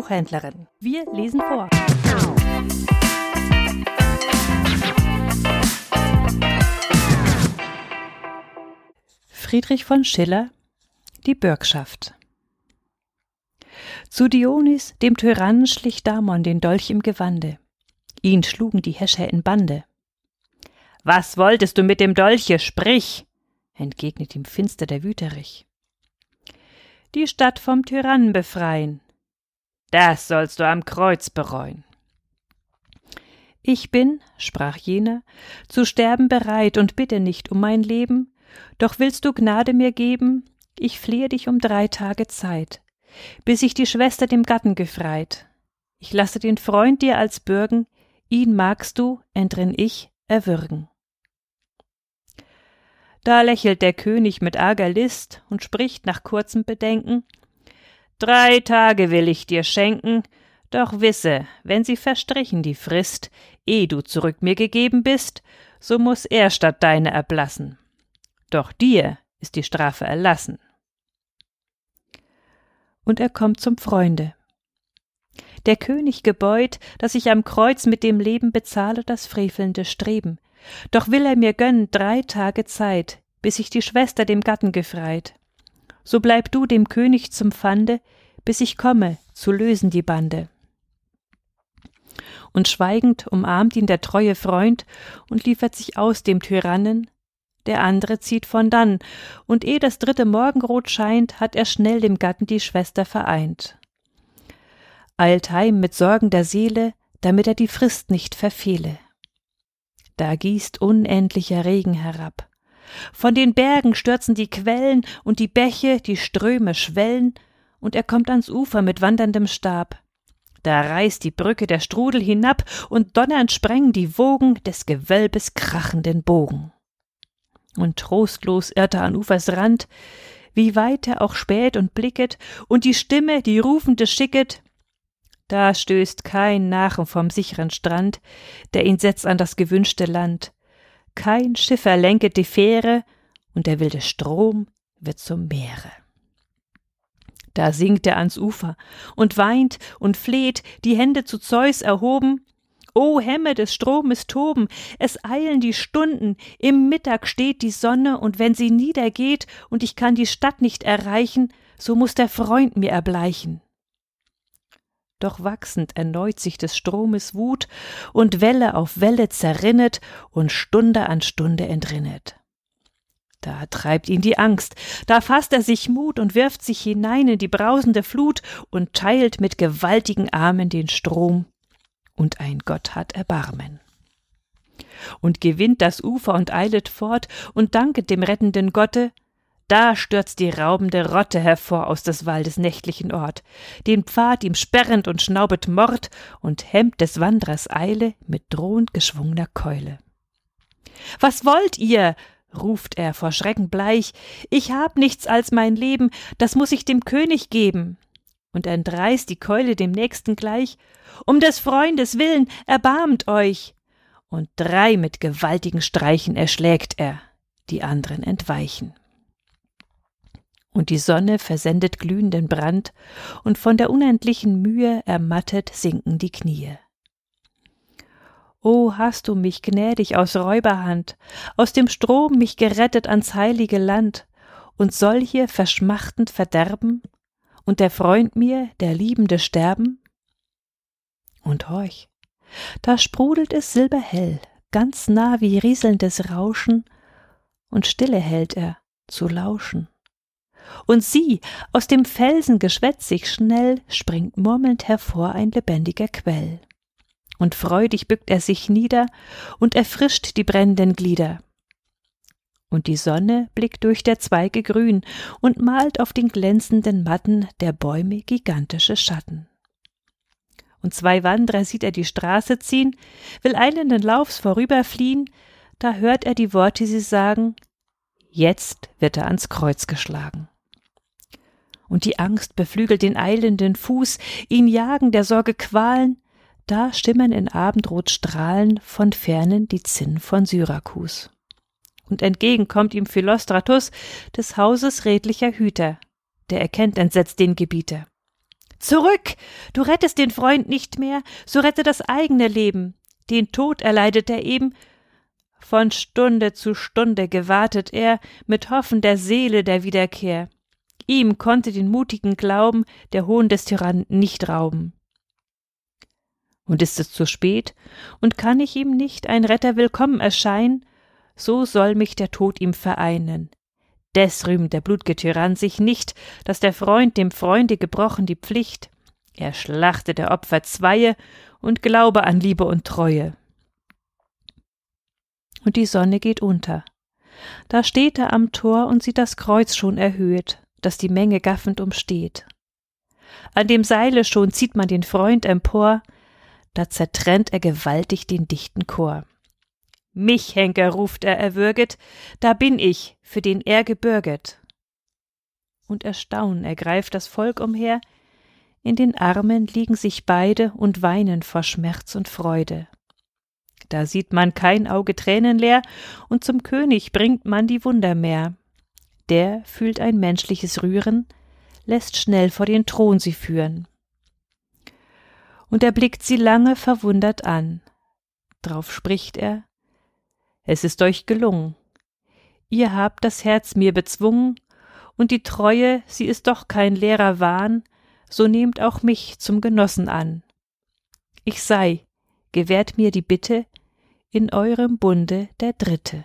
Buchhändlerin. Wir lesen vor. Friedrich von Schiller Die Bürgschaft Zu Dionys, dem Tyrannen, schlich Damon den Dolch im Gewande. Ihn schlugen die Häscher in Bande. Was wolltest du mit dem Dolche? Sprich! entgegnet ihm finster der Wüterich. Die Stadt vom Tyrannen befreien. Das sollst du am Kreuz bereuen. Ich bin, sprach jener, zu sterben bereit und bitte nicht um mein Leben, doch willst du Gnade mir geben, ich flehe dich um drei Tage Zeit, bis ich die Schwester dem Gatten gefreit. Ich lasse den Freund dir als bürgen, ihn magst du, entrinn ich, erwürgen. Da lächelt der König mit arger List und spricht nach kurzem Bedenken Drei Tage will ich dir schenken, doch wisse, wenn sie verstrichen die Frist, eh du zurück mir gegeben bist, so muss er statt deine erblassen. Doch dir ist die Strafe erlassen. Und er kommt zum Freunde. Der König gebeut, dass ich am Kreuz mit dem Leben bezahle das frevelnde Streben, doch will er mir gönnen drei Tage Zeit, bis ich die Schwester dem Gatten gefreit. So bleib du dem König zum Pfande, bis ich komme, zu lösen die Bande. Und schweigend umarmt ihn der treue Freund und liefert sich aus dem Tyrannen, der andere zieht von dann, und eh das dritte Morgenrot scheint, hat er schnell dem Gatten die Schwester vereint. Eilt heim mit Sorgen der Seele, damit er die Frist nicht verfehle da gießt unendlicher Regen herab. Von den Bergen stürzen die Quellen und die Bäche, die Ströme schwellen, und er kommt ans Ufer mit wanderndem Stab. Da reißt die Brücke der Strudel hinab, und donnernd sprengen die Wogen des Gewölbes krachenden Bogen. Und trostlos irrt er an Ufers Rand, wie weit er auch späht und blicket, und die Stimme, die rufende schicket, da stößt kein Nachen vom sicheren Strand, der ihn setzt an das gewünschte Land. Kein Schiffer lenket die Fähre, und der wilde Strom wird zum Meere. Da sinkt er ans Ufer und weint und fleht, die Hände zu Zeus erhoben. O Hemme des Stromes toben, es eilen die Stunden, im Mittag steht die Sonne, und wenn sie niedergeht und ich kann die Stadt nicht erreichen, so muss der Freund mir erbleichen doch wachsend erneut sich des Stromes Wut und Welle auf Welle zerrinnet und Stunde an Stunde entrinnet. Da treibt ihn die Angst, da fasst er sich Mut und wirft sich hinein in die brausende Flut und teilt mit gewaltigen Armen den Strom, und ein Gott hat Erbarmen. Und gewinnt das Ufer und eilet fort und danket dem rettenden Gotte, da stürzt die raubende Rotte hervor aus des Waldes nächtlichen Ort, den Pfad ihm sperrend und schnaubet Mord und hemmt des Wandrers Eile mit drohend geschwungener Keule. Was wollt ihr? ruft er vor Schrecken bleich. Ich hab nichts als mein Leben, das muss ich dem König geben. Und entreißt die Keule dem Nächsten gleich. Um des Freundes willen, erbarmt euch. Und drei mit gewaltigen Streichen erschlägt er, die anderen entweichen und die Sonne versendet glühenden Brand, und von der unendlichen Mühe ermattet sinken die Knie. O hast du mich gnädig aus Räuberhand, aus dem Strom mich gerettet ans heilige Land, und soll hier verschmachtend verderben, und der Freund mir, der Liebende, sterben? Und horch, da sprudelt es silberhell, ganz nah wie rieselndes Rauschen, und stille hält er, zu lauschen und sieh, aus dem Felsen geschwätzig schnell springt murmelnd hervor ein lebendiger Quell. Und freudig bückt er sich nieder und erfrischt die brennenden Glieder. Und die Sonne blickt durch der Zweige grün und malt auf den glänzenden Matten der Bäume gigantische Schatten. Und zwei Wanderer sieht er die Straße ziehen, will eilenden Laufs vorüberfliehen, da hört er die Worte sie sagen, jetzt wird er ans Kreuz geschlagen und die Angst beflügelt den eilenden Fuß, ihn jagen der Sorge Qualen, da schimmern in Abendrot Strahlen von fernen die Zinn von Syrakus. Und entgegen kommt ihm Philostratus, des Hauses redlicher Hüter, der erkennt entsetzt den Gebieter. Zurück! Du rettest den Freund nicht mehr, so rette das eigene Leben. Den Tod erleidet er eben. Von Stunde zu Stunde gewartet er mit Hoffen der Seele der Wiederkehr. Ihm konnte den mutigen Glauben der Hohn des Tyrannen nicht rauben. Und ist es zu spät, und kann ich ihm nicht ein Retter willkommen erscheinen, so soll mich der Tod ihm vereinen. Des rühmt der blutge Tyrann sich nicht, dass der Freund dem Freunde gebrochen die Pflicht. Er schlachte der Opfer Zweie und glaube an Liebe und Treue. Und die Sonne geht unter. Da steht er am Tor und sieht das Kreuz schon erhöht, das die Menge gaffend umsteht. An dem Seile schon zieht man den Freund empor, da zertrennt er gewaltig den dichten Chor. Mich, Henker, ruft er erwürget, da bin ich, für den er gebürget. Und Erstaunen ergreift das Volk umher, in den Armen liegen sich beide und weinen vor Schmerz und Freude. Da sieht man kein Auge tränenleer, und zum König bringt man die Wunder mehr. Der fühlt ein menschliches Rühren, lässt schnell vor den Thron sie führen und er blickt sie lange verwundert an. Drauf spricht er Es ist euch gelungen. Ihr habt das Herz mir bezwungen, und die Treue, sie ist doch kein leerer Wahn, so nehmt auch mich zum Genossen an. Ich sei, gewährt mir die Bitte, in eurem Bunde der Dritte.